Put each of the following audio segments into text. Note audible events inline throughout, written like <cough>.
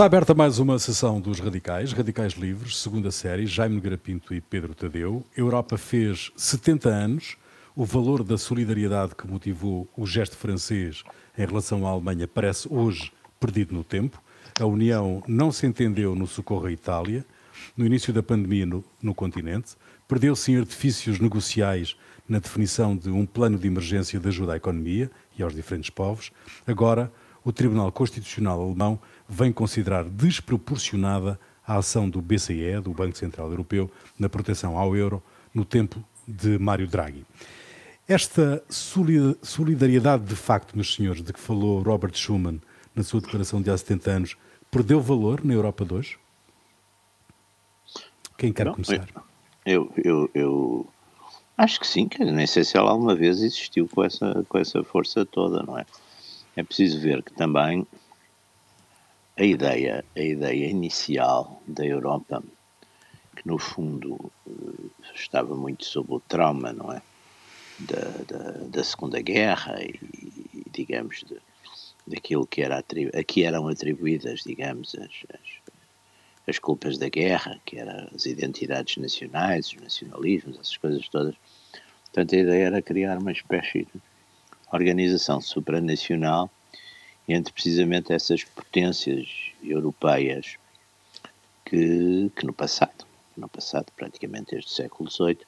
Está aberta mais uma sessão dos Radicais, Radicais Livres, segunda série, Jaime Nogueira Pinto e Pedro Tadeu. A Europa fez 70 anos. O valor da solidariedade que motivou o gesto francês em relação à Alemanha parece hoje perdido no tempo. A União não se entendeu no socorro à Itália, no início da pandemia no, no continente, perdeu-se em artifícios negociais na definição de um plano de emergência de ajuda à economia e aos diferentes povos. Agora, o Tribunal Constitucional Alemão vem considerar desproporcionada a ação do BCE, do Banco Central Europeu, na proteção ao euro no tempo de Mário Draghi. Esta solidariedade de facto, meus senhores, de que falou Robert Schuman na sua declaração de há 70 anos, perdeu valor na Europa de hoje? Quem quer Não, começar? Eu, eu, eu, acho que sim, que nem sei se ela alguma vez existiu com essa, com essa força toda, não é? É preciso ver que também a ideia, a ideia inicial da Europa, que no fundo eh, estava muito sob o trauma, não é? Da, da, da Segunda Guerra e, digamos, de, daquilo que, era a que eram atribuídas, digamos, as, as, as culpas da guerra, que eram as identidades nacionais, os nacionalismos, essas coisas todas. Portanto, a ideia era criar uma espécie de organização supranacional entre precisamente essas potências europeias que, que no passado, no passado, praticamente desde o século XVIII,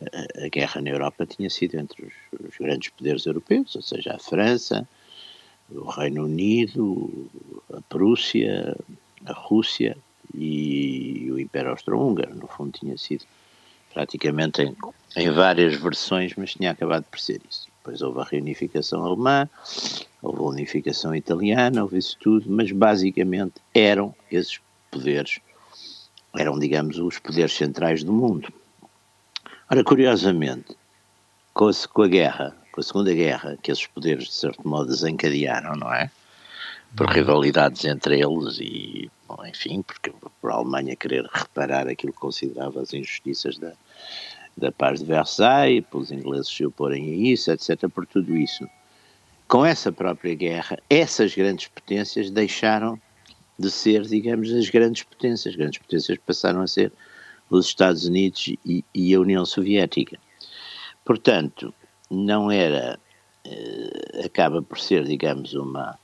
a, a guerra na Europa tinha sido entre os, os, grandes poderes europeus, ou seja, a França, o Reino Unido, a Prússia, a Rússia e o Império Austro-Húngaro. No fundo, tinha sido praticamente em, em várias versões, mas tinha acabado por ser isso. Depois houve a reunificação alemã, houve a unificação italiana, houve isso tudo, mas basicamente eram esses poderes, eram, digamos, os poderes centrais do mundo. Ora, curiosamente, com a, com a guerra, com a Segunda Guerra, que esses poderes, de certo modo, desencadearam, não é? Por rivalidades entre eles e, bom, enfim, porque por a Alemanha querer reparar aquilo que considerava as injustiças da, da paz de Versailles, pelos ingleses se oporem a isso, etc., por tudo isso. Com essa própria guerra, essas grandes potências deixaram de ser, digamos, as grandes potências. As grandes potências passaram a ser os Estados Unidos e, e a União Soviética. Portanto, não era, eh, acaba por ser, digamos, uma,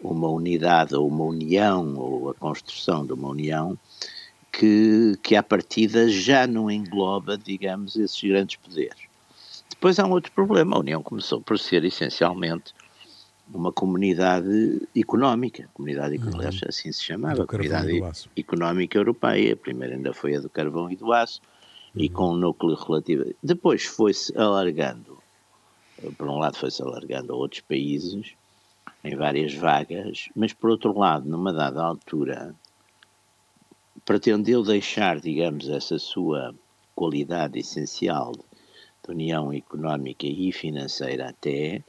uma unidade ou uma união, ou a construção de uma união que, que à partida já não engloba, digamos, esses grandes poderes. Depois há um outro problema. A União começou por ser essencialmente uma comunidade económica, comunidade económica, uhum. assim se chamava, comunidade económica europeia. A primeira ainda foi a do carvão e do aço, uhum. e com um núcleo relativo. Depois foi-se alargando, por um lado foi-se alargando a outros países, em várias vagas, mas por outro lado, numa dada altura, pretendeu deixar, digamos, essa sua qualidade essencial de união económica e financeira até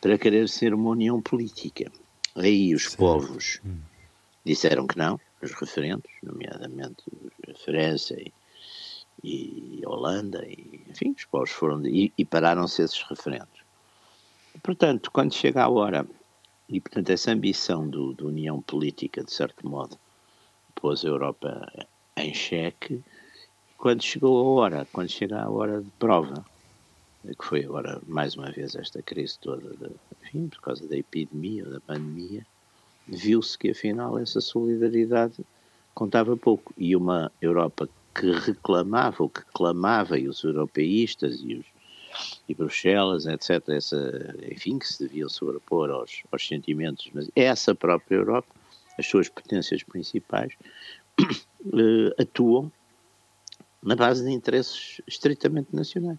para querer ser uma união política. Aí os povos hum. disseram que não, os referentes, nomeadamente a França e, e a Holanda, e, enfim, os povos foram e, e pararam-se esses referentes. Portanto, quando chega a hora, e portanto essa ambição do, de união política, de certo modo, pôs a Europa em xeque. Quando chegou a hora, quando chega a hora de prova, que foi agora mais uma vez esta crise toda, de, enfim, por causa da epidemia ou da pandemia, viu-se que afinal essa solidariedade contava pouco. E uma Europa que reclamava, ou que clamava, e os europeístas e, os, e Bruxelas, etc., essa, enfim, que se deviam sobrepor aos, aos sentimentos, mas essa própria Europa as suas potências principais, uh, <clears throat> atuam na base de interesses estritamente nacionais.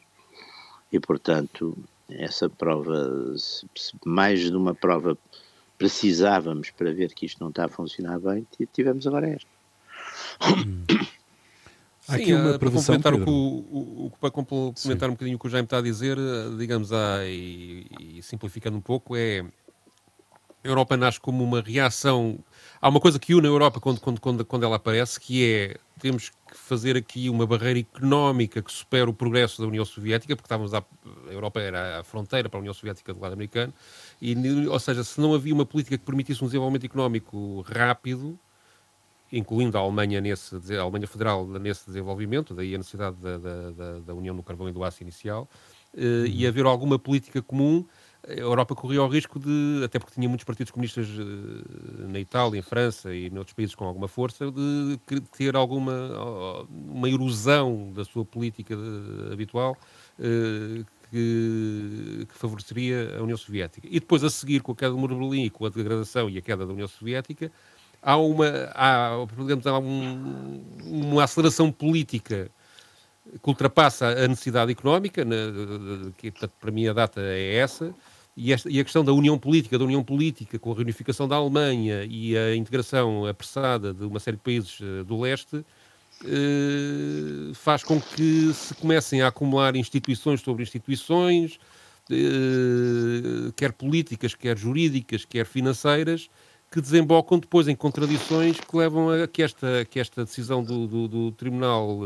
E, portanto, essa prova, se, mais de uma prova precisávamos para ver que isto não está a funcionar bem, tivemos agora esta. Hum. Sim, aqui uma para complementar, o, o, o, para complementar um bocadinho o que o Jaime está a dizer, digamos, ah, e, e simplificando um pouco, é a Europa nasce como uma reação. Há uma coisa que une a Europa quando, quando, quando, quando ela aparece, que é temos que fazer aqui uma barreira económica que supere o progresso da União Soviética, porque estávamos a, a Europa era a fronteira para a União Soviética do lado americano, e, ou seja, se não havia uma política que permitisse um desenvolvimento económico rápido, incluindo a Alemanha nesse, a Alemanha Federal nesse desenvolvimento, daí a necessidade da, da, da, União no carvão e do aço inicial, uh, e haver alguma política comum, a Europa corria o risco de, até porque tinha muitos partidos comunistas uh, na Itália, em França e noutros países com alguma força, de ter alguma uma erosão da sua política de, habitual uh, que, que, favoreceria a União Soviética. E depois, a seguir, com a queda do Muro de Berlim com a degradação e a queda da União Soviética, há uma, há, digamos, há um, uma aceleração política que ultrapassa a necessidade económica, na, que portanto, para mim a data é essa, e, esta, e, a questão da união política, da união política com a reunificação da Alemanha e a integração apressada de uma série de países uh, do leste, uh, faz com que se comecem a acumular instituições sobre instituições, uh, quer políticas, quer jurídicas, quer financeiras, que desembocam depois em contradições que levam a que esta, que esta decisão do, do, do Tribunal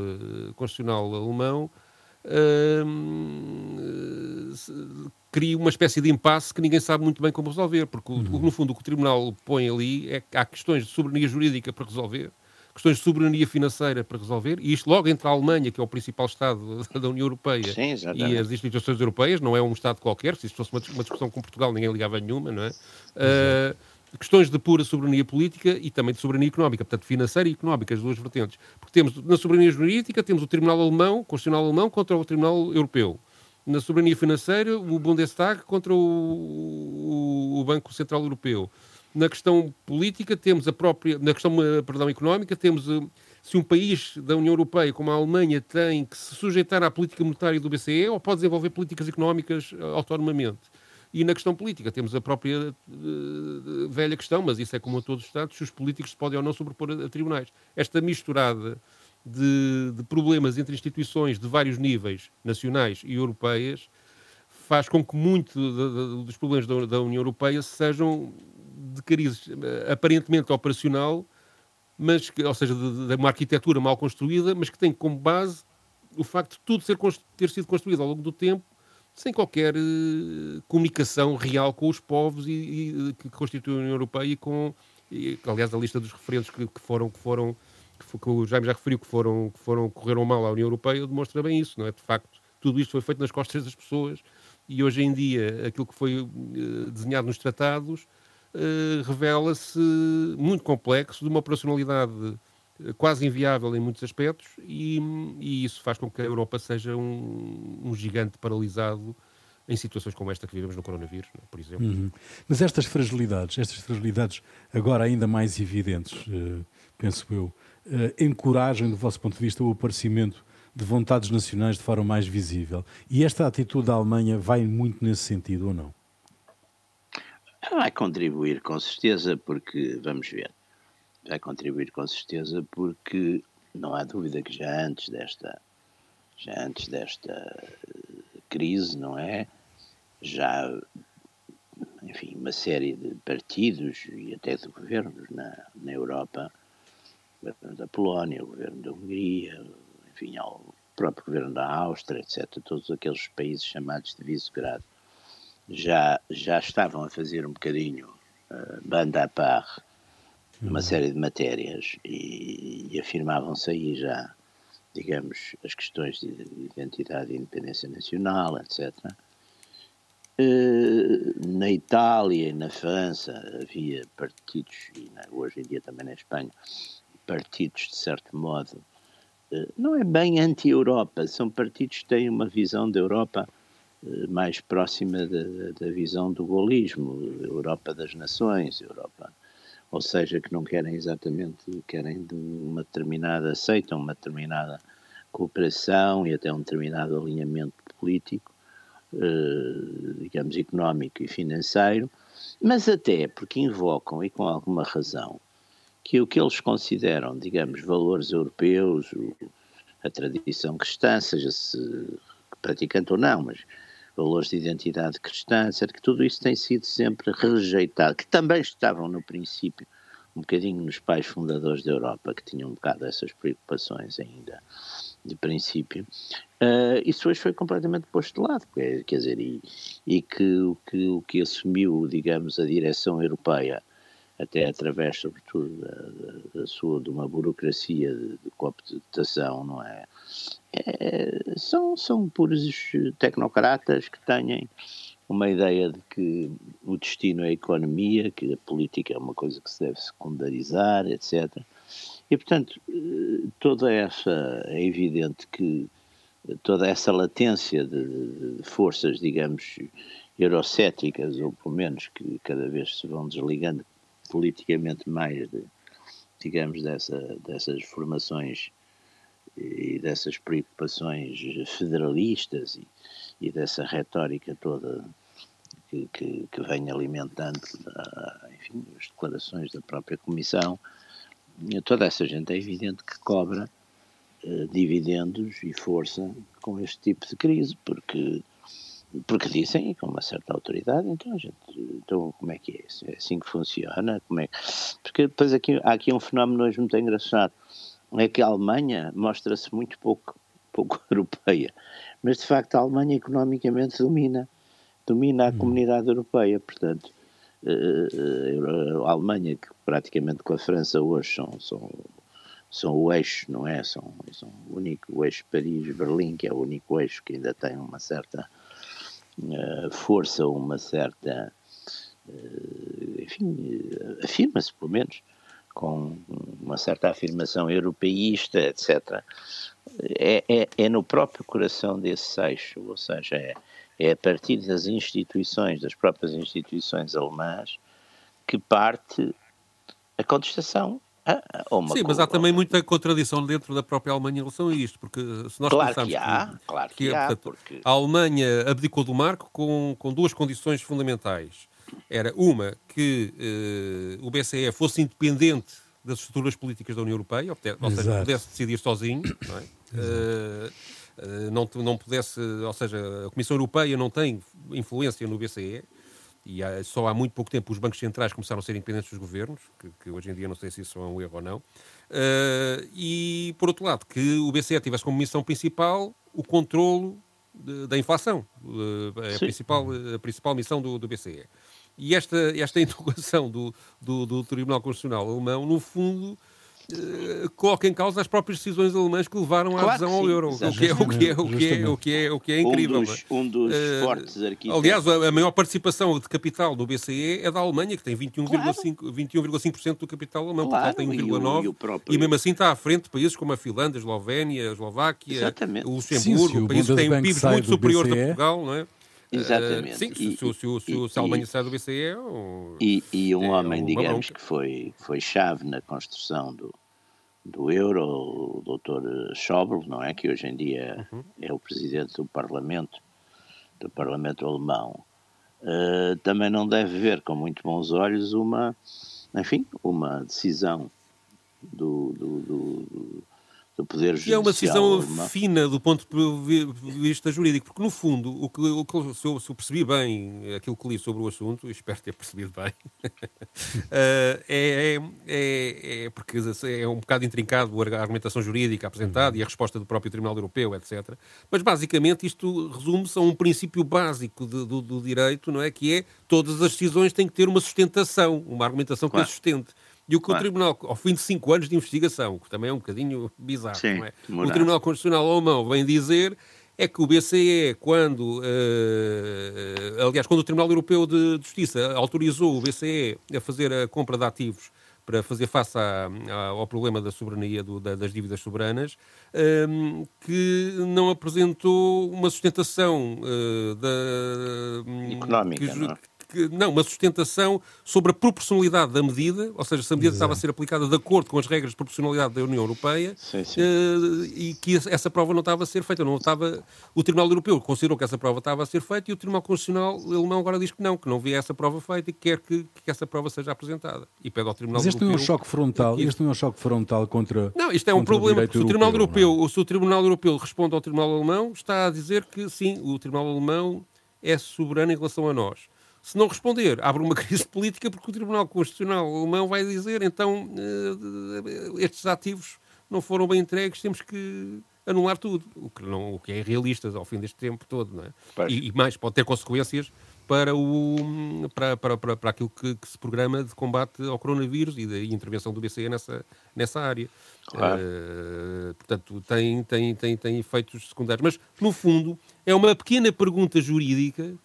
Constitucional Alemão uh, cria uma espécie de impasse que ninguém sabe muito bem como resolver, porque uhum. no fundo o que o Tribunal põe ali é que há questões de soberania jurídica para resolver, questões de soberania financeira para resolver, e isto logo entre a Alemanha, que é o principal Estado <laughs> da União Europeia, Sim, e as instituições europeias, não é um Estado qualquer, se isto fosse uma, uma discussão com Portugal ninguém ligava nenhuma, não é? Uh, questões de pura soberania política e também de soberania económica, portanto financeira e económica, as duas vertentes. Porque temos, na soberania jurídica, temos o Tribunal Alemão, Constitucional Alemão, contra o Tribunal Europeu. Na soberania financeira, o Bundestag contra o, o, Banco Central Europeu. Na questão política, temos a própria. Na questão, perdão, económica, temos. Eh, se um país da União Europeia, como a Alemanha, tem que se sujeitar à política monetária do BCE ou pode desenvolver políticas económicas eh, autonomamente. E na questão política temos a própria uh, velha questão, mas isso é como a todos os Estados, se os políticos se podem ou não sobrepor a, tribunais. Esta misturada de, de, problemas entre instituições de vários níveis, nacionais e europeias, faz com que muito dos problemas da, da, União Europeia sejam de cariz eh, aparentemente operacional, mas que, ou seja, de, de, uma arquitetura mal construída, mas que tem como base o facto de tudo ser, ter sido construído ao longo do tempo sem qualquer uh, comunicação real com os povos e, e, que constituem a União Europeia e com, e, aliás, a lista dos referentes que, que foram, que foram, que, que, o Jaime já referiu, que foram, que foram, correram mal à União Europeia, demonstra bem isso, não é? De facto, tudo isto foi feito nas costas das pessoas e hoje em dia aquilo que foi uh, desenhado nos tratados uh, revela-se muito complexo, de uma operacionalidade quase inviável em muitos aspectos e, e, isso faz com que a Europa seja um, um, gigante paralisado em situações como esta que vivemos no coronavírus, é? por exemplo. Uhum. Mas estas fragilidades, estas fragilidades agora ainda mais evidentes, uh, penso eu, uh, encorajam, do vosso ponto de vista, o aparecimento de vontades nacionais de forma mais visível. E esta atitude da Alemanha vai muito nesse sentido ou não? Vai contribuir, com certeza, porque, vamos ver, vai contribuir com certeza, porque não há dúvida que já antes desta, já antes desta crise, não é? Já, enfim, uma série de partidos e até de governos na, na Europa, o governo da Polónia, o governo da Hungria, enfim, o próprio governo da Áustria, etc., todos aqueles países chamados de vice-grado, já, já estavam a fazer um bocadinho uh, banda à par uma série de matérias e, e afirmavam-se aí já, digamos, as questões de identidade e independência nacional, etc. Eh, na Itália e na França havia partidos, e hoje em dia também na Espanha, partidos de certo modo, eh, não é bem anti-Europa, são partidos que têm uma visão da Europa eh, mais próxima da, da visão do golismo, Europa das nações, Europa ou seja, que não querem exatamente, querem de uma determinada, aceitam uma determinada cooperação e até um determinado alinhamento político, eh, digamos, económico e financeiro, mas até porque invocam, e com alguma razão, que o que eles consideram, digamos, valores europeus, a tradição cristã, seja-se praticante ou não, mas valores de identidade cristã, etc., que tudo isso tem sido sempre rejeitado, que também estavam no princípio um bocadinho nos pais fundadores da Europa, que tinham um bocado essas preocupações ainda de princípio, uh, isso hoje foi completamente posto de lado, quer, quer dizer, e, e que, o que o que assumiu, digamos, a direção europeia, até através, sobretudo, da, da sua, de uma burocracia de, de cooptação, não é? é? são, são puros tecnocratas que têm uma ideia de que o destino é a economia, que a política é uma coisa que se deve secundarizar, etc. E, portanto, toda essa, é evidente que toda essa latência de, de forças, digamos, eurocéticas, ou pelo menos que cada vez se vão desligando politicamente mais, de, digamos, dessa, dessas formações e dessas preocupações federalistas e, e dessa retórica toda que, que, que vem alimentando enfim, as declarações da própria Comissão, toda essa gente é evidente que cobra uh, dividendos e força com este tipo de crise, porque porque dizem com uma certa autoridade, então gente, então como é que é isso? É assim que funciona? Como é Porque depois aqui, há aqui um fenómeno hoje muito engraçado, é que a Alemanha mostra-se muito pouco, <laughs> pouco europeia, mas de facto a Alemanha economicamente domina, domina a hum. comunidade europeia, portanto a Alemanha, que praticamente com a França hoje são, são, são o eixo, não é? São, são o único eixo Paris-Berlim, que é o único eixo que ainda tem uma certa força, uma certa. Uh, enfim, afirma-se, pelo menos, com uma certa afirmação europeísta, etc. É, é, é no próprio coração desse eixo, ou seja, é é a partir das instituições, das próprias instituições alemãs, que parte a contestação Sim, mas há também muita contradição dentro da própria Alemanha em relação a isto, porque se nós claro pensarmos que, há, que, claro que, que há, portanto, porque... a Alemanha abdicou do marco com, com duas condições fundamentais. Era uma, que eh, o BCE fosse independente das estruturas políticas da União Europeia, ou, ou seja, pudesse decidir sozinho, não é? Eh, não, não pudesse, ou seja, a Comissão Europeia não tem influência no BCE, e há, só há muito pouco tempo os bancos centrais começaram a ser independentes dos governos, que, que hoje em dia não sei se isso é um erro ou não. Uh, e, por outro lado, que o BCE tivesse como missão principal o controlo de, da inflação, uh, a, principal, a principal missão do, do BCE. E esta, esta <laughs> interrogação do, do, do Tribunal Constitucional Alemão, no fundo, coloca em causa as próprias decisões alemãs que levaram claro à adesão ao euro, o que, é, o, que é, o, que é, o, que é, o que é incrível. Um dos, um dos uh, fortes arquitetos. Aliás, a, a, maior participação de capital do BCE é da Alemanha, que tem 21,5% claro. 21, do capital alemão, claro, Portugal tem 1,9%, e, próprio... e, mesmo assim está à frente de países como a Finlândia, a Eslovénia, a Eslováquia, Exatamente. o Luxemburgo, Sim, países que têm PIBs muito superiores a Portugal, não é? Exatamente. Uh, sim, e, se, se, se, se a Alemanha sai do BCE. E, e um é homem, digamos, que foi, foi chave na construção do, do euro, o Dr. Schäuble, não é? Que hoje em dia uhum. é o presidente do Parlamento, do Parlamento alemão, uh, também não deve ver com muito bons olhos uma, enfim, uma decisão do, do, do, do Poder Judicial. E é uma decisão uma... fina do ponto de vista jurídico, porque no fundo, o que, o que se, eu, se, eu, percebi bem aquilo que li sobre o assunto, espero ter percebido bem, uh, <laughs> é, é, é, porque é um bocado intrincado a argumentação jurídica apresentada e a resposta do próprio Tribunal Europeu, etc. Mas basicamente isto resume-se a um princípio básico de, do, do, direito, não é? Que é todas as decisões têm que ter uma sustentação, uma argumentação claro. que as sustente. E o que claro. o Tribunal, ao fim de cinco anos de investigação, que também é um bocadinho bizarro, Sim, não é? o Tribunal Constitucional Alemão vem dizer é que o BCE, quando, uh, aliás, quando o Tribunal Europeu de Justiça autorizou o BCE a fazer a compra de ativos para fazer face à, à, ao problema da soberania do, da, das dívidas soberanas, um, ehm, que não apresentou uma sustentação uh, da, económica, que, não é? Que, não, uma sustentação sobre a proporcionalidade da medida, ou seja, se a medida Exato. estava a ser aplicada de acordo com as regras de proporcionalidade da União Europeia sim, sim. Uh, e que essa prova não estava a ser feita. Não estava, o Tribunal Europeu considerou que essa prova estava a ser feita e o Tribunal Constitucional alemão agora diz que não, que não vê essa prova feita e quer que, que essa prova seja apresentada. E pede ao Tribunal Mas este Europeu... não é um choque frontal, este não é um choque frontal contra Não, isto é um problema, porque se o Tribunal Europeu, Europeu se o Tribunal Europeu responde ao Tribunal Alemão, está a dizer que sim, o Tribunal Alemão é soberana em relação a nós. Se não responder, abre uma <laughs> crise política porque o Tribunal Constitucional alemão vai dizer então uh, estes ativos não foram bem entregues, temos que anular tudo, o que, não, o que é irrealista ao fim deste tempo todo. Não é? E, e, mais, pode ter consequências para, o, para, para, para, para aquilo que, que, se programa de combate ao coronavírus e da intervenção do BCE nessa, nessa área. Claro. Uh, portanto, tem, tem, tem, tem efeitos secundários. Mas, no fundo, é uma pequena pergunta jurídica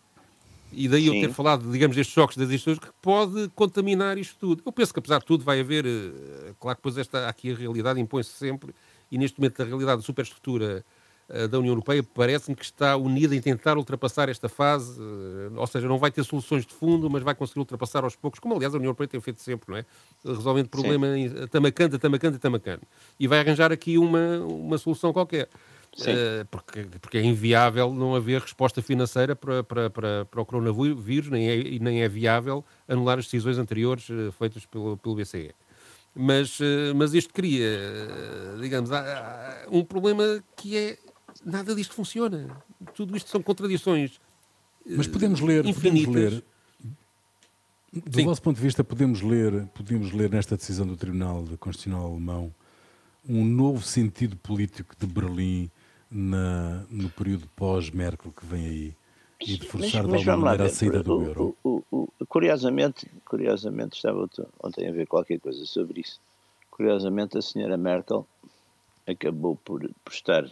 e daí Sim. eu ter falado, digamos, destes choques das instituições que pode contaminar isto tudo. Eu penso que, apesar de tudo, vai haver, uh, claro que depois esta, aqui a realidade impõe-se sempre, e neste momento a realidade da superestrutura uh, da União Europeia parece-me que está unida em tentar ultrapassar esta fase, uh, ou seja, não vai ter soluções de fundo, mas vai conseguir ultrapassar aos poucos, como aliás a União Europeia tem feito sempre, não é? Resolvendo problema Sim. em tamacante, tamacante, tamacante. E vai arranjar aqui uma, uma solução qualquer. Uh, porque, porque é inviável não haver resposta financeira para, para, para, para o coronavírus, nem é, nem é viável anular as decisões anteriores uh, feitas pelo, pelo BCE. Mas, uh, mas isto cria, digamos, um problema que é nada disto funciona. Tudo isto são contradições. Mas podemos ler, infinitas. podemos ler do Sim. vosso ponto de vista, podemos ler, podemos ler nesta decisão do Tribunal Constitucional Alemão um novo sentido político de Berlim na, no período pós-Merkel que vem aí e de forçar mas, mas de alguma maneira a saída do euro? O, o, o, curiosamente, curiosamente, estava ontem a ver qualquer coisa sobre isso. Curiosamente, a senhora Merkel acabou por, por estar,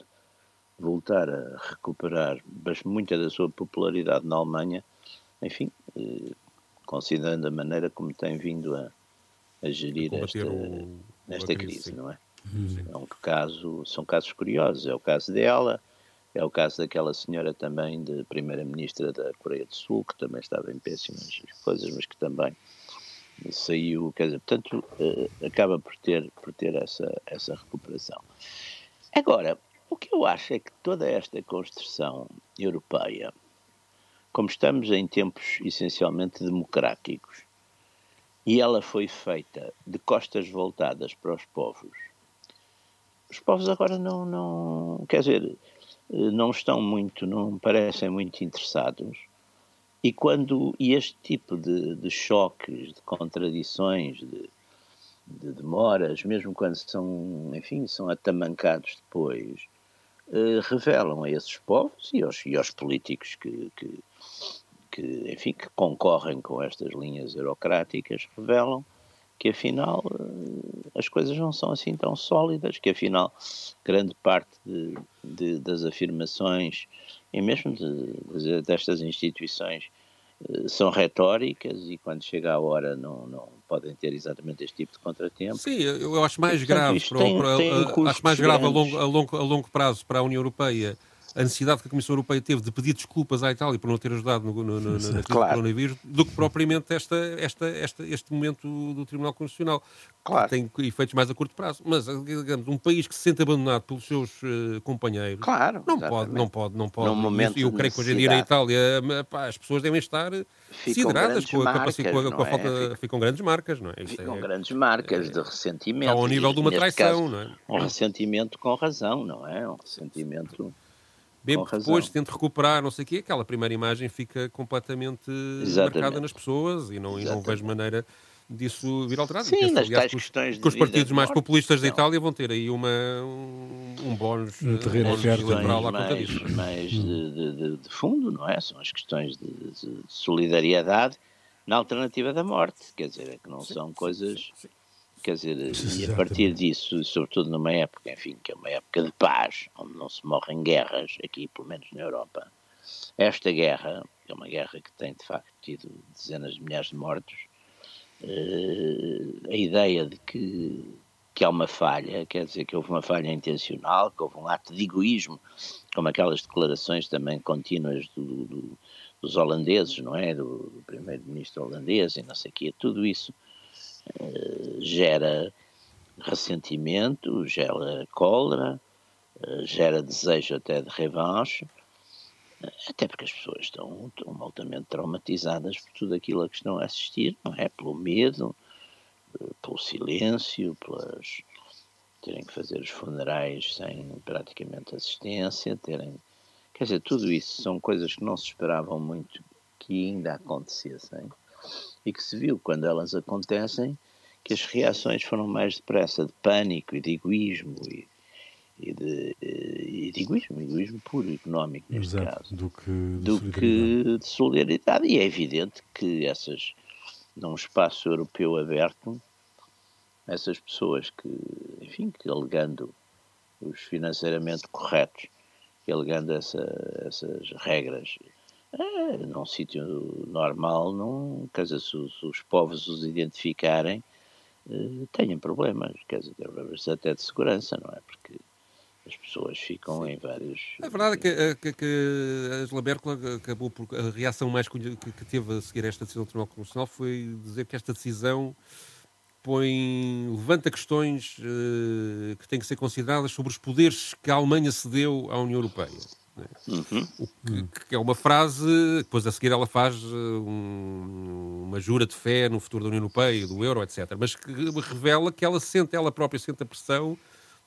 voltar a recuperar muita da sua popularidade na Alemanha, enfim, eh, considerando a maneira como tem vindo a, a gerir esta, o, esta crise, crise não é? É um caso, são casos curiosos. É o caso dela, é o caso daquela senhora também, de primeira-ministra da Coreia do Sul, que também estava em péssimas coisas, mas que também saiu, quer dizer, portanto, uh, acaba por ter, por ter essa, essa recuperação. Agora, o que eu acho é que toda esta construção europeia, como estamos em tempos essencialmente democráticos, e ela foi feita de costas voltadas para os povos, os povos agora não, não, quer dizer, não estão muito, não parecem muito interessados. E quando e este tipo de, de choques, de contradições, de, de, demoras, mesmo quando são, enfim, são atamancados depois, eh, revelam a esses povos e aos, e aos políticos que, que, que, enfim, que concorrem com estas linhas eurocráticas, revelam que afinal eh, as coisas não são assim tão sólidas, que afinal grande parte de, de, das afirmações e mesmo de, destas instituições eh, são retóricas e quando chega a hora não, não podem ter exatamente este tipo de contratempo. Sim, eu acho mais grave, para, tem, para, tem eh, acho mais grave a longo, a, longo, a longo prazo para a União Europeia a necessidade que a Comissão Europeia teve de pedir desculpas à Itália por não ter ajudado no, no, no, na claro. do coronavírus, do que propriamente esta, esta, esta, este momento do Tribunal Constitucional, claro. tem efeitos mais a curto prazo. Mas, digamos, um país que se sente abandonado pelos seus uh, companheiros, claro, não pode, não pode, não pode. E eu creio que hoje em dia na Itália pá, as pessoas devem estar sideradas com a, capacidade, com a, com a falta, é? ficam grandes marcas, não é? Isso ficam é, grandes marcas é, de ressentimento. Ao nível de uma traição, caso, não é? Um ressentimento com razão, não é? Um ressentimento que depois tente recuperar, não sei o quê, aquela primeira imagem fica completamente Exatamente. marcada nas pessoas e não, e não vejo maneira disso vir alterado. Sim, penso, nas aliás, tais questões que os partidos mais populistas da Itália vão ter aí uma, um, um bónus um terreno eleitoral à conta disso. Mais de, de, de, fundo, não é? São as questões de, de, solidariedade na alternativa da morte, quer dizer, é que não sim, são coisas... Sim, sim. Quer dizer, e a partir disso, sobretudo numa época, enfim, que é uma época de paz, onde não se morrem guerras, aqui pelo menos na Europa, esta guerra, é uma guerra que tem de facto tido dezenas de milhares de mortos, uh, a ideia de que, que há uma falha, quer dizer que houve uma falha intencional, que houve um ato de egoísmo, como aquelas declarações também contínuas do, do, dos holandeses, não é? Do, do primeiro-ministro holandês e não sei o quê, tudo isso eh, gera ressentimento, gera cólera, eh, gera desejo até de revanche, eh, até porque as pessoas estão, estão altamente traumatizadas por tudo aquilo a que estão a assistir, não é? Pelo medo, pelo silêncio, pelas terem que fazer os funerais sem praticamente assistência, terem Quer dizer, tudo isso são coisas que não se esperavam muito que ainda acontecessem e que se viu quando elas acontecem que as reações foram mais depressa de pânico e de egoísmo e, e, de, e de egoísmo, egoísmo puro, económico neste Exato, caso, do que, de, do solidariedade. que de solidariedade. E é evidente que essas, num espaço europeu aberto, essas pessoas que, enfim, que alegando os financeiramente corretos, que alegando essa, essas regras, é, num sítio normal, não, quer dizer, se, se, os povos os identificarem, eh, tenham problemas, quer dizer, problemas até de segurança, não é? Porque as pessoas ficam Sim. em vários. A verdade é que, eh, que, que a Angela Merkel acabou por. A reação mais que, que teve a seguir esta decisão do Tribunal Constitucional foi dizer que esta decisão põe, levanta questões uh, que têm que ser consideradas sobre os poderes que a Alemanha cedeu à União Europeia. Né? Uhum. O que, que, é uma frase, depois a seguir ela faz eh, um, uma jura de fé no futuro da União Europeia, do euro, etc. Mas que revela que ela sente, ela própria sente a pressão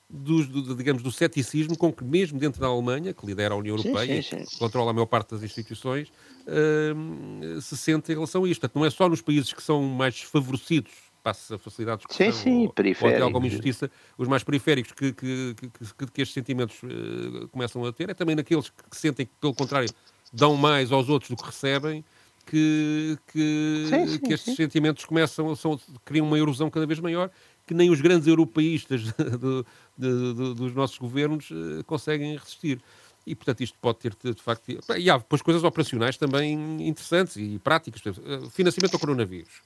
do, do, digamos, do ceticismo com que, mesmo dentro da Alemanha, que lidera a União Europeia, sim, sim, sim. controla a maior parte das instituições, uh, se sente em relação a isto. Portanto, não é só nos países que são mais favorecidos passa facilidades que sim, sim, ou, ou até alguma injustiça, os mais periféricos que, que, que, que, estes sentimentos uh, começam a ter, é também naqueles que sentem que, pelo contrário, dão mais aos outros do que recebem, que, que, sim, sim, que estes sim. sentimentos começam, são, criam uma erosão cada vez maior, que nem os grandes europeístas <laughs> de, dos nossos governos uh, conseguem resistir. E, portanto, isto pode ter, de facto... E há depois coisas operacionais também interessantes e práticas. Eh, financiamento ao coronavírus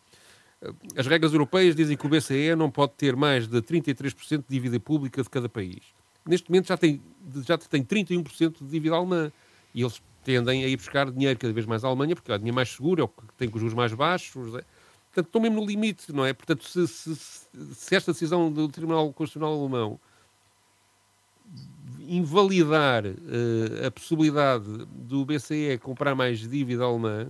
as regras europeias dizem que o BCE não pode ter mais de 33% de dívida pública de cada país. Neste momento já tem, já tem 31% de dívida alemã. E eles tendem a ir buscar dinheiro cada vez mais à Alemanha, porque é o dinheiro mais seguro, é o que tem com os juros mais baixos. É? Portanto, estão mesmo no limite, não é? Portanto, se, se, se esta decisão do Tribunal Constitucional Alemão invalidar uh, a possibilidade do BCE comprar mais dívida alemã,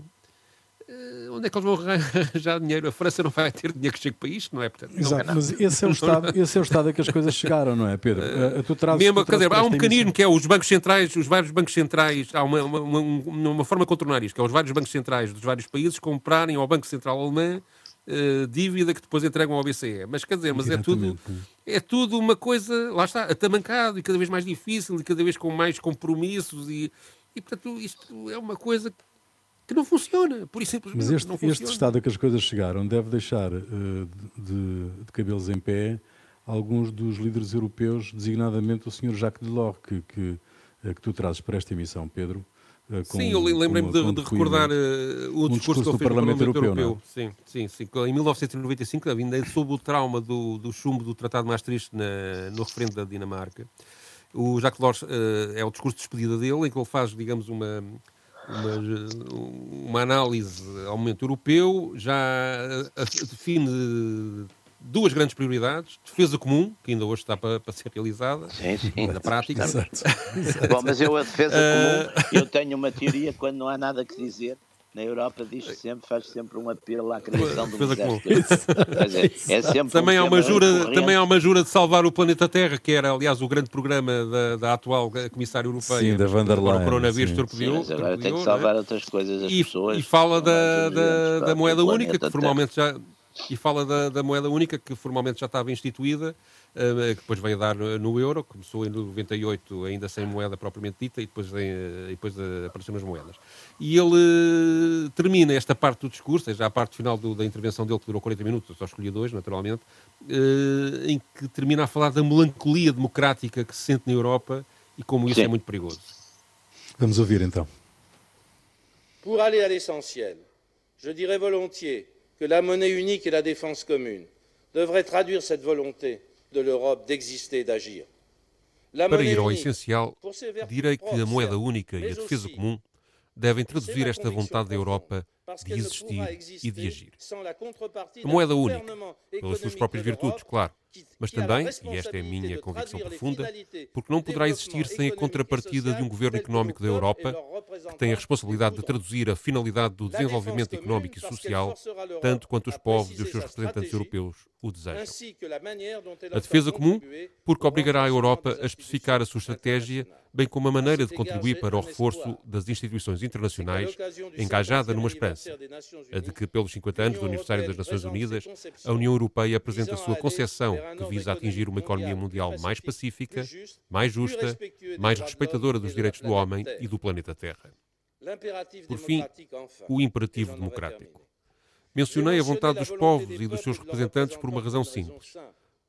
onde é que eles vão arranjar dinheiro? A França não vai ter dinheiro que chegue para isto, não é? Portanto, Exato, não é mas esse é, o estado, <laughs> esse é o estado a que as coisas chegaram, não é, Pedro? Uh, tu trazes, mesmo, tu trazes dizer, há um mecanismo que é os bancos centrais, os vários bancos centrais, há uma, uma, uma, uma forma de contornar isto, que é os vários bancos centrais dos vários países comprarem ao Banco Central Alemão uh, dívida que depois entregam ao BCE. Mas quer dizer, mas é tudo, é tudo uma coisa, lá está, atamancado e cada vez mais difícil e cada vez com mais compromissos e, e portanto, isto é uma coisa que não funciona, por isso simplesmente Mas este, não funciona. este estado a que as coisas chegaram deve deixar uh, de, de, cabelos em pé alguns dos líderes europeus, designadamente o Sr. Jacques Delors, que, que, uh, que tu trazes para esta emissão, Pedro. Uh, com, sim, eu lembrei-me de, de, recordar o um discurso, do Parlamento, Parlamento Europeu. Europeu. Sim, sim, sim. Em 1995, ainda sob o trauma do, do chumbo do Tratado Maastricht na, no referendo da Dinamarca, o Jacques Delors é o discurso de despedida dele, em que ele faz, digamos, uma uma, uma análise ao momento europeu, já define duas grandes prioridades, defesa comum, que ainda hoje está para, para ser realizada, sim, sim. na prática. Exato. Exato. Bom, mas eu a defesa <laughs> comum, eu tenho uma teoria quando não há nada que dizer, na Europa diz sempre, faz sempre um apelo à criação do exército. <laughs> é sempre também, um há uma jura, também há uma jura de salvar o planeta Terra, que era, aliás, o grande programa da, da atual Comissária Europeia. Sim, da Van der Leyen. O coronavírus torpedeou. Sim, agora tem que salvar é? outras coisas, as e, pessoas. E fala da, da, da moeda única, que formalmente já e fala da, da, moeda única que formalmente já estava instituída, uh, que depois veio a dar no euro, começou em 98 ainda sem moeda propriamente dita e depois, em, e depois apareceu nas moedas. E ele uh, termina esta parte do discurso, já a parte final do, da intervenção dele, que durou 40 minutos, só escolhi dois, naturalmente, em que termina a falar da melancolia democrática que se sente na Europa e como isso Sim. é muito perigoso. Vamos ouvir então. Pour aller à l'essentiel, je dirais volontiers que la monnaie unique et la défense commune devraient traduire cette volonté de l'Europe d'exister et d'agir. Para ir ao essencial, direi que a moeda única e a defesa comum devem traduzir esta vontade da Europa de existir e de agir. A moeda única, pelas suas próprias virtudes, claro, mas também, e esta é a minha convicção profunda, porque não poderá existir sem a contrapartida de um governo económico da Europa que tem a responsabilidade de traduzir a finalidade do desenvolvimento económico e social, tanto quanto os povos e os seus representantes europeus o desejam. A defesa comum, porque obrigará a Europa a especificar a sua estratégia bem como a maneira de contribuir para o reforço das instituições internacionais, engajada numa esperança, a de que, pelos 50 anos do aniversário das Nações Unidas, a União Europeia apresente a sua concepção que visa atingir uma economia mundial mais pacífica, mais justa, mais respeitadora dos direitos do homem e do planeta Terra. Por fim, o imperativo democrático. Mencionei a vontade dos povos e dos seus representantes por uma razão simples.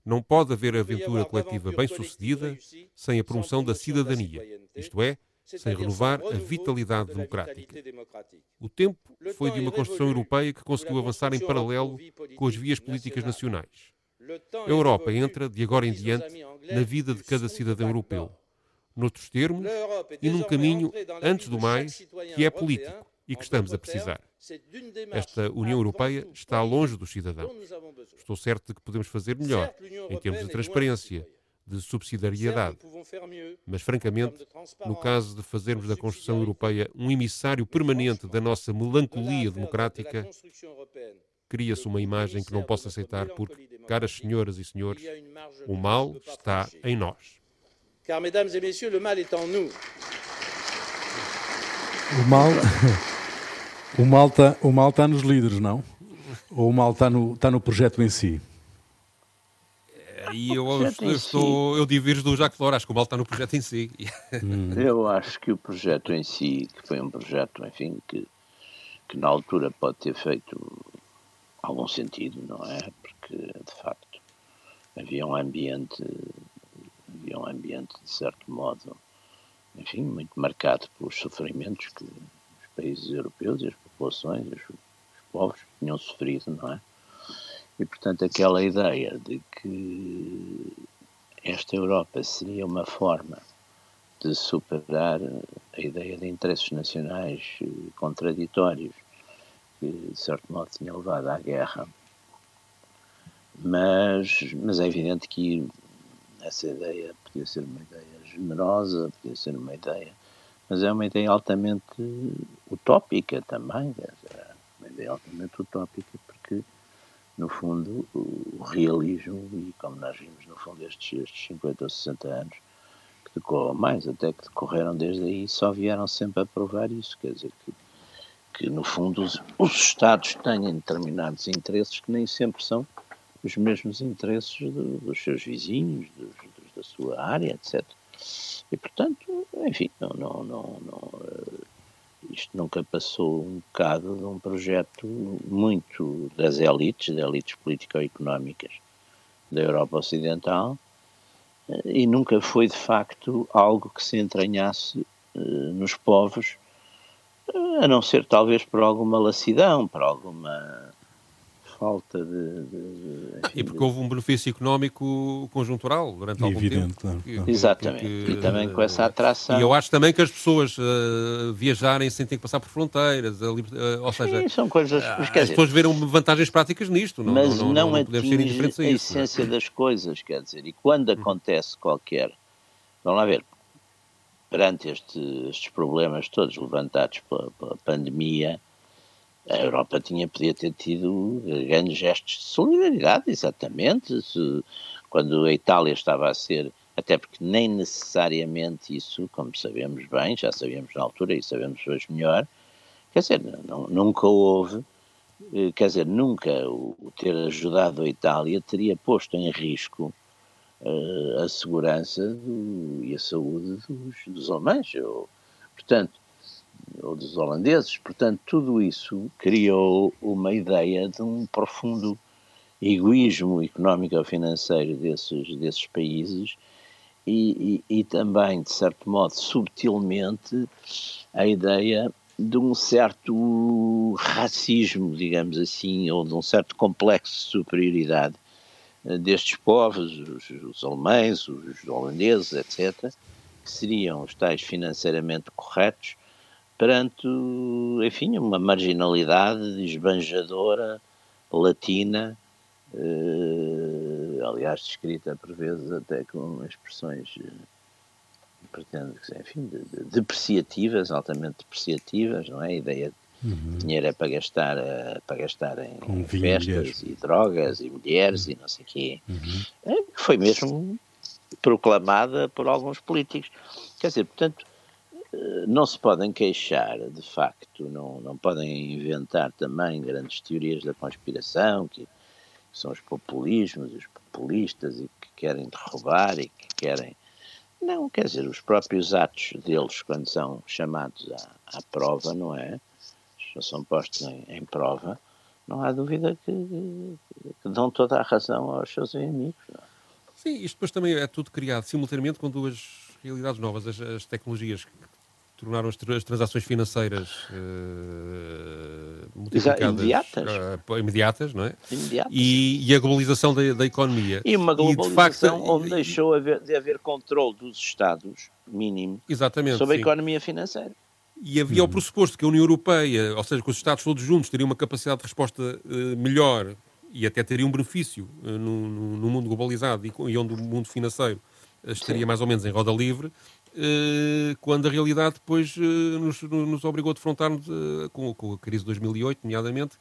Não pode haver aventura coletiva bem-sucedida sem a promoção da cidadania, isto é, sem renovar a vitalidade democrática. O tempo foi de uma construção europeia que conseguiu avançar em paralelo com as vias políticas nacionais. A Europa entra, de agora em diante, na vida de cada cidadão europeu. Noutros termos, e num caminho, antes do mais, que é político e que estamos a precisar. Esta União Europeia está longe dos cidadãos. Estou certo de que podemos fazer melhor em termos de transparência, de subsidiariedade. Mas, francamente, no caso de fazermos da construção europeia um emissário permanente da nossa melancolia democrática, cria-se uma imagem que não posso aceitar porque, caras senhoras e senhores, o mal está em nós. Car, mesdames et messieurs, le mal est en nous. O mal. O mal está o mal tá nos líderes, não? Ou o mal está no, tá no projeto em si? E eu, eu, estou, eu divirjo do Jacques Delors, acho que o mal está no projeto em si. Hum. <laughs> Eu acho que o projeto em si, que foi um projeto, enfim, que, que na altura pode ter feito algum sentido, não é? Porque, de facto, havia um ambiente, havia um ambiente, de certo modo, enfim, muito marcado pelos sofrimentos que os países europeus e as populações, os, os povos tinham sofrido, não é? E, portanto, aquela ideia de que esta Europa seria uma forma de superar a ideia de interesses nacionais contraditórios que, de certo modo, tinha levado à guerra. Mas, mas é evidente que essa ideia podia ser uma ideia generosa, podia ser uma ideia, mas é uma ideia altamente utópica também, é uma ideia altamente utópica porque, no fundo, o realismo, e como nós vimos, no fundo, estes, estes 50 ou 60 anos, que decorram mais até que decorreram desde aí, só vieram sempre a provar isso, quer dizer que, que no fundo, os, os Estados têm determinados interesses que nem sempre são os mesmos interesses do, dos seus vizinhos, dos, dos, da sua área, etc. E, portanto, enfim, não, não, não, não, eh, isto nunca passou um bocado de um projeto muito das elites, das elites político-económicas da Europa Ocidental, eh, e nunca foi, de facto, algo que se entranhasse eh, nos povos, a não ser talvez por alguma lacidão, por alguma falta de. de, de enfim, e porque houve um benefício económico conjuntural durante algum Evidente, tempo. Claro, claro. Exatamente. Porque, e também com essa atração. E eu acho também que as pessoas uh, viajarem sem ter que passar por fronteiras, uh, ou seja, Sim, são coisas. Uh, as pessoas viram vantagens práticas nisto. Não, mas não, não, não, não ser indiferentes a, a isso, essência não é? das coisas, quer dizer, e quando acontece qualquer. Vamos lá ver. Perante este, estes problemas todos levantados pela, pela pandemia, a Europa tinha, podia ter tido grandes gestos de solidariedade, exatamente, se, quando a Itália estava a ser, até porque nem necessariamente isso, como sabemos bem, já sabíamos na altura e sabemos hoje melhor, quer dizer, não, nunca houve, eh, quer dizer, nunca o ter ajudado a Itália teria posto em risco uh, a segurança do, e a saúde dos, dos alemães. Eu, portanto, ou dos holandeses. Portanto, tudo isso criou uma ideia de um profundo egoísmo económico ou financeiro desses, desses países e, e, e, também, de certo modo, subtilmente, a ideia de um certo racismo, digamos assim, ou de um certo complexo de superioridade eh, destes povos, os, os alemães, os holandeses, etc., que seriam os tais financeiramente corretos, perante, enfim, uma marginalidade esbanjadora, latina, eh, aliás, descrita por vezes até com expressões, eh, pretendo enfim, de, de, depreciativas, altamente depreciativas, não é? A ideia de uhum. dinheiro é para gastar, é, para gastar em com festas e drogas e mulheres uhum. e não sei o quê. Uhum. É, foi mesmo proclamada por alguns políticos. Quer dizer, portanto, eh, não se podem queixar, de facto, não, não podem inventar também grandes teorias da conspiração, que, são os populismos, os populistas, e que querem derrubar e que querem. Não, quer dizer, os próprios atos deles, quando são chamados à, à prova, não é? São postos em, em prova, não há dúvida que, que, dão toda a razão aos seus inimigos. Não é? Sim, isto depois também é tudo criado simultaneamente com duas realidades novas, as, as tecnologias que tornaram as, as transações financeiras uh, multiplicadas, imediatas. Uh, imediatas, não é? Imediatas. E, e, a globalização da, da, economia. E uma globalização e, de facto, onde e, deixou haver, de haver controle dos Estados, mínimo, exatamente, sobre sim. a economia financeira. E havia o pressuposto que a União Europeia, ou seja, que os Estados todos juntos teriam uma capacidade de resposta uh, melhor e até teriam um benefício uh, no, no, no, mundo globalizado e, e, onde o mundo financeiro estaria Sim. mais ou menos em roda livre, quando a realidade depois nos, nos, obrigou a defrontarmos com, com, a crise de 2008, nomeadamente,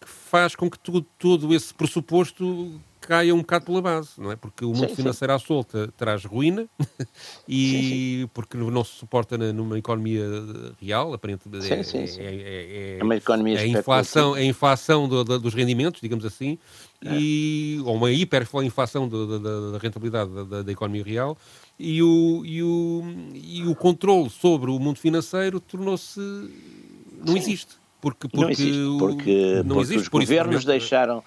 que faz com que tudo, todo esse pressuposto caia um bocado pela base, não é? Porque o mundo sim, financeiro sim. à solta traz ruína <laughs> e sim, porque não se suporta na, numa economia real, aparentemente é, é, é, é, uma economia é a inflação, a inflação do, do, dos rendimentos, digamos assim, é. e, ou uma hiperinflação da, da, da rentabilidade da, da, economia real e o, e, o, e o controle sobre o mundo financeiro tornou-se... não existe. Porque, porque, não existe, porque, não porque existe, os governos isso, deixaram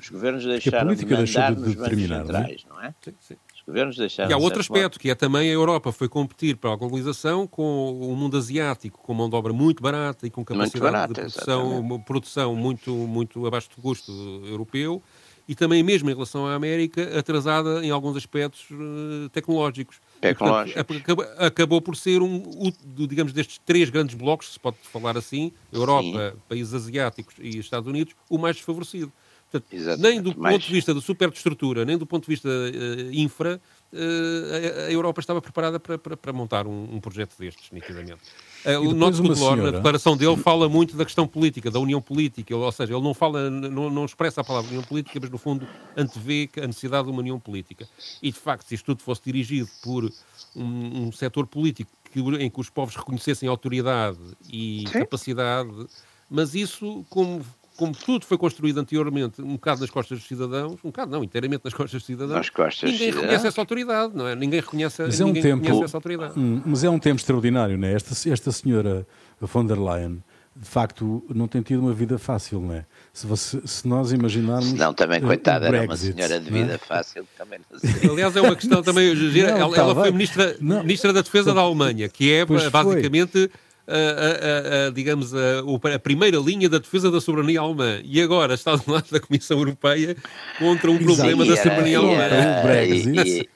os governos deixaram de mandar de nos bancos é? centrais, não é? Sim, sim. Os governos deixaram e há outro aspecto, modo. que é também a Europa foi competir para a globalização com o mundo asiático, com mão de obra muito barata e com capacidade barata, de produção, produção muito, muito abaixo do custo europeu, e também mesmo em relação à América, atrasada em alguns aspectos uh, tecnológicos. Tecnológicos. portanto, acabou, acabou, por ser um, digamos, destes três grandes blocos, se pode falar assim, Europa, Sim. países asiáticos e Estados Unidos, o mais desfavorecido. Portanto, nem do ponto de vista de superestrutura, nem do ponto de vista uh, infra, uh, a, a, Europa estava preparada para, para, para montar um, um, projeto destes, nitidamente. Uh, o nosso Tudor, na declaração dele, fala muito da questão política, da união política, ou seja, ele não fala, não, não expressa a palavra união política, mas no fundo antevê a necessidade de uma união política. E de facto, se isto tudo fosse dirigido por um, um setor político que, em que os povos reconhecessem autoridade e Sim. capacidade, mas isso, como como tudo foi construído anteriormente um bocado nas costas dos cidadãos, um bocado não, inteiramente nas costas dos cidadãos, ninguém reconhece essa autoridade, não é? Ninguém reconhece, mas é um tempo, essa autoridade. Hum, mas é um tempo extraordinário, não é? Esta, esta senhora von der Leyen, de facto, não tem tido uma vida fácil, não é? Se, você, se nós imaginarmos. Não, também, coitada, era uma senhora de vida é? fácil, também não sei. Aliás, é uma questão também. <laughs> Não, ela, ela, foi ministra, ministra da Defesa da Alemanha, que é basicamente. Foi a, a, a, digamos, a, primeira linha da defesa da soberania alemã e agora está do lado da Comissão Europeia contra um Exato. problema da soberania alemã. o Brexit.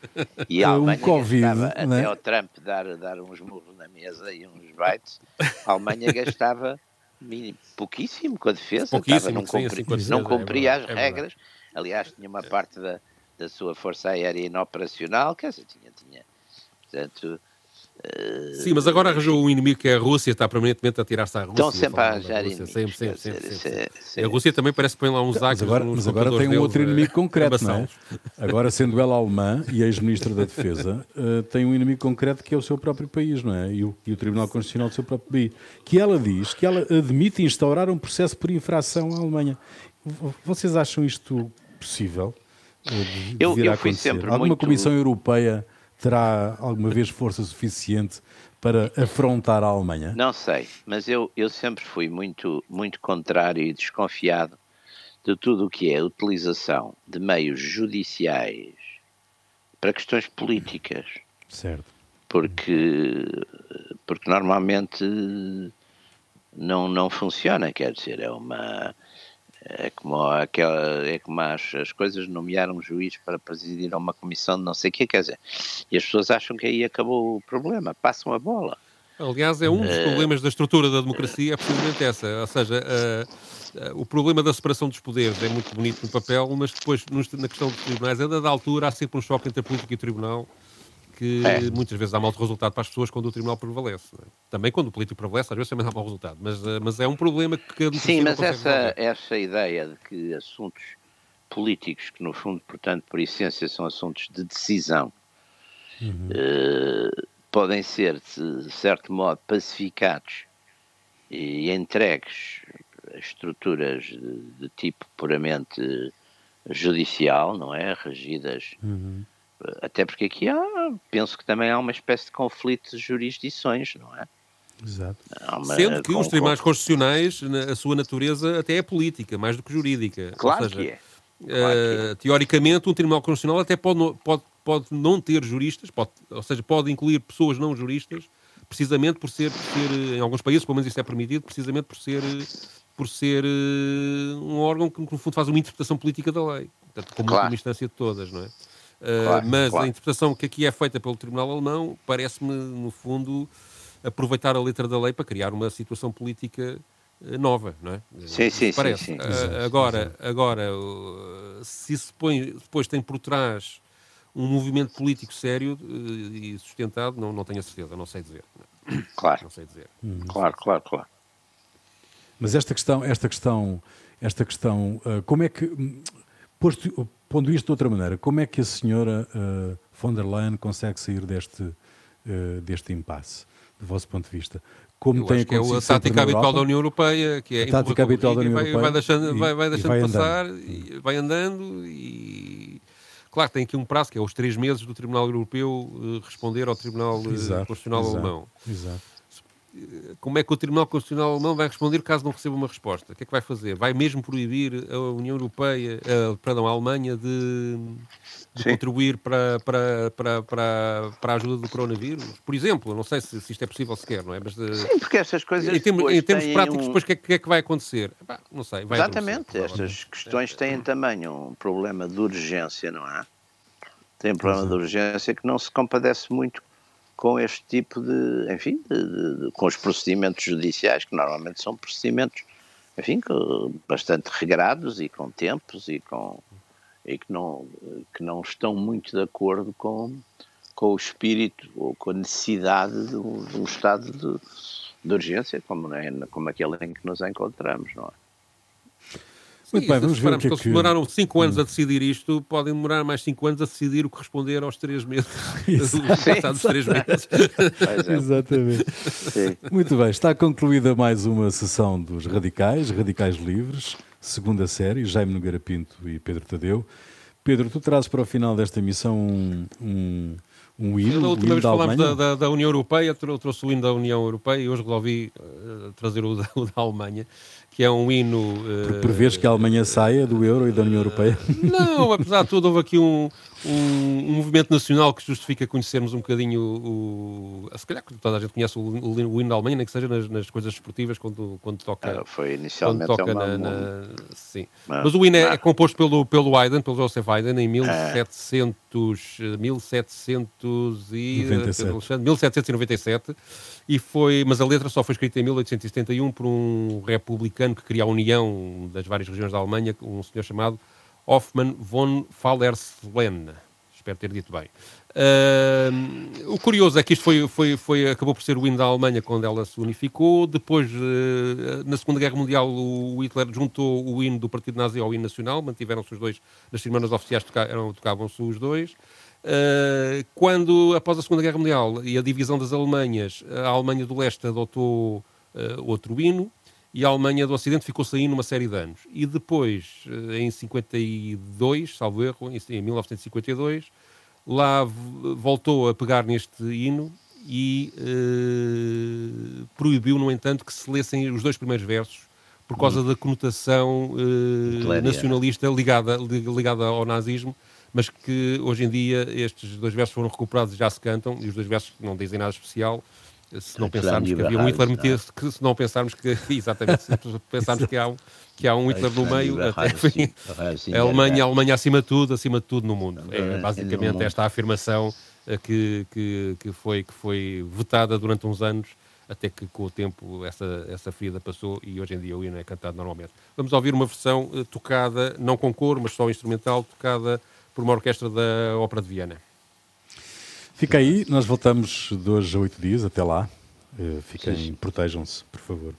E, e, a <laughs> Alemanha o COVID, gastava, né? até o Trump dar, dar uns murros na mesa e uns bytes, a Alemanha gastava pouquíssimo com a defesa, pouquíssimo, não, cumpri, sim, não cumpria é as é regras. Aliás, tinha uma parte da, da sua força aérea inoperacional, quer dizer, tinha, tinha portanto, Sim, mas agora arranjou um inimigo que é a Rússia, está permanentemente a tirar-se à Rússia. Estão sempre a arranjar inimigos. Sempre, sempre, sempre, sempre, A Rússia também parece que põe lá uns mas agora, mas agora tem um outro inimigo concreto, não é? Agora, <laughs> sendo ela alemã e ex-ministra da Defesa, uh, tem um inimigo concreto que é o seu próprio país, não é? E o, e o Tribunal Constitucional do seu próprio país. Que ela diz que ela admite instaurar um processo por infração à Alemanha. Vocês acham isto possível? De, de eu, eu fui sempre Alguma muito... Comissão Europeia terá alguma vez força suficiente para afrontar a Alemanha? Não sei, mas eu, eu sempre fui muito, muito contrário e desconfiado de tudo o que é a utilização de meios judiciais para questões políticas. Certo. Porque, porque normalmente não, não funciona, quer dizer, é uma é como, aquela, é como as, as coisas nomear um juiz para presidir uma comissão de não sei o quê, quer dizer, e as pessoas acham que aí acabou o problema, passam a bola. Aliás, é um dos uh, problemas da estrutura da democracia, é precisamente essa, ou seja, uh, uh, o problema da separação dos poderes é muito bonito no papel, mas depois na questão dos tribunais, a dada altura há sempre um choque entre a política e o tribunal, que é. muitas vezes dá mau resultado para as pessoas quando o tribunal prevalece. É? Também quando o político prevalece, às vezes também dá mau resultado. Mas, eh, mas é um problema que Sim, mas essa, essa ideia de que assuntos políticos, que no fundo, portanto, por essência, são assuntos de decisão, uhum. uh, podem ser, de certo modo, pacificados e entregues a estruturas de, de tipo puramente judicial, não é? Regidas. Uhum. Até porque aqui há, penso que também há uma espécie de conflito de jurisdições, não é? Exato. Uma, Sendo que com, os tribunais com... constitucionais, a sua natureza até é política, mais do que jurídica. Claro seja, que é. Claro uh, é. Teoricamente, um tribunal constitucional até pode, pode, pode não ter juristas, pode, ou seja, pode incluir pessoas não juristas, precisamente por ser, por ser, em alguns países, pelo menos isso é permitido, precisamente por ser, por ser uh, um órgão que, no fundo, faz uma interpretação política da lei, portanto, como claro. última instância de todas, não é? Uh, claro, mas claro. a interpretação que aqui é feita pelo Tribunal Alemão parece-me, no fundo, aproveitar a letra da lei para criar uma situação política eh, nova, não é? Sim, sim, Parece. sim, sim. Uh, agora, agora uh, se se põe, depois tem por trás um movimento político sério e sustentado, não, não tenho a certeza, não sei dizer. Claro. Não sei dizer. Hum. Claro, claro, claro. Mas esta questão, esta questão, esta questão, como é que, hum, posto, pondo isto de outra maneira, como é que a senhora von der Leyen consegue sair deste, deste impasse? do vosso ponto de vista? Como Eu tem acho que é a tática habitual da União Europeia, que é a tática habitual da União vai, Europeia vai deixando, e, vai, vai deixando vai passar, e vai andando e claro tem aqui um prazo que é os três meses do Tribunal Europeu eh, responder ao Tribunal exato, Constitucional exato, Alemão. Exato. Como é que o Tribunal Constitucional Alemão vai responder caso não receba uma resposta? O que é que vai fazer? Vai mesmo proibir a União Europeia, a, perdão, a Alemanha de, de contribuir para, para, para, para, para a ajuda do coronavírus? Por exemplo, não sei se, se isto é possível sequer, não é? Mas, eh, Sim, porque essas coisas. Em termos, em termos práticos, um... depois o que, é, que, é, que vai acontecer? não sei. Exatamente, estas questões têm também um problema de urgência, não é? Tem um problema de urgência que não se compadece muito com este tipo de, enfim, de, de, de, com os procedimentos judiciais, que normalmente são procedimentos, enfim, bastante regrados e com tempos e com e que não, que não estão muito de acordo com, com o espírito ou com a necessidade de um, de um estado de, urgência, como, é, como aquele em que nos encontramos, não é? Muito bem, vamos ver o que, é que... eles demoraram 5 anos a decidir isto, podem demorar mais 5 anos a decidir o que responder aos 3 meses. <laughs> passados <laughs> 3 meses. É. Exatamente. Sim. Muito bem, está concluída mais uma sessão dos Radicais, Radicais Livres, segunda série, Jaime Nogueira Pinto e Pedro Tadeu. Pedro, tu trazes para o final desta emissão um, um um hino. Da última vez falámos da, da, da, União Europeia, trouxe o hino da União Europeia e hoje resolvi uh, trazer o da, <laughs> o da Alemanha que é um hino. Uh, Prevês que a Alemanha saia do euro e da União Europeia? Não, apesar de tudo, houve aqui um, um, um, movimento nacional que justifica conhecermos um bocadinho o. Se calhar toda a gente conhece o, o, hino da Alemanha, nem que seja nas, nas coisas esportivas, quando, quando toca. Ah, foi inicialmente quando toca uma, na, na, Sim. Mas, Mas o hino é, é, composto pelo, pelo Haydn, pelo Joseph Haydn, em 1700, é. 1700 e, 1797 e foi, mas a letra só foi escrita em 1871 por um republicano que queria a união das várias regiões da Alemanha, um senhor chamado Hoffmann von Fallersleben. Espero ter dito bem. Uh, o curioso é que isto foi, foi, foi, acabou por ser o hino da Alemanha quando ela se unificou. Depois, uh, na Segunda Guerra Mundial, o Hitler juntou o hino do Partido Nazi ao hino nacional, mantiveram-se os dois, nas semanas oficiais tocavam-se os dois. Uh, quando, após a Segunda Guerra Mundial e a divisão das Alemanhas, a Alemanha do Leste adotou uh, outro hino e a Alemanha do Ocidente ficou saindo uma série de anos. E depois, uh, em 52, salvo erro, em, em 1952, lá voltou a pegar neste hino e proibiu, no entanto, que se lessem os dois primeiros versos por causa hum. da conotação nacionalista ligada, ligada ao nazismo mas que hoje em dia estes dois versos foram recuperados e já se cantam, e os dois versos não dizem nada especial, se não pensarmos que havia um Hitler metido, se não pensarmos que, <laughs> exatamente, se <laughs> pensarmos que há um, que há um Hitler no meio, até, enfim, a Alemanha, a Alemanha acima de tudo, acima de tudo no mundo. É basicamente esta afirmação eh, que, que, que, foi, que foi votada durante uns anos, até que com o tempo essa, essa ferida passou e hoje em dia o hino é cantado normalmente. Vamos ouvir uma versão eh, tocada, não com cor, mas só instrumental, tocada por uma orquestra da Ópera de Viena. Fica aí, nós voltamos de hoje a oito dias, até lá. Uh, fiquem, protejam-se, por favor.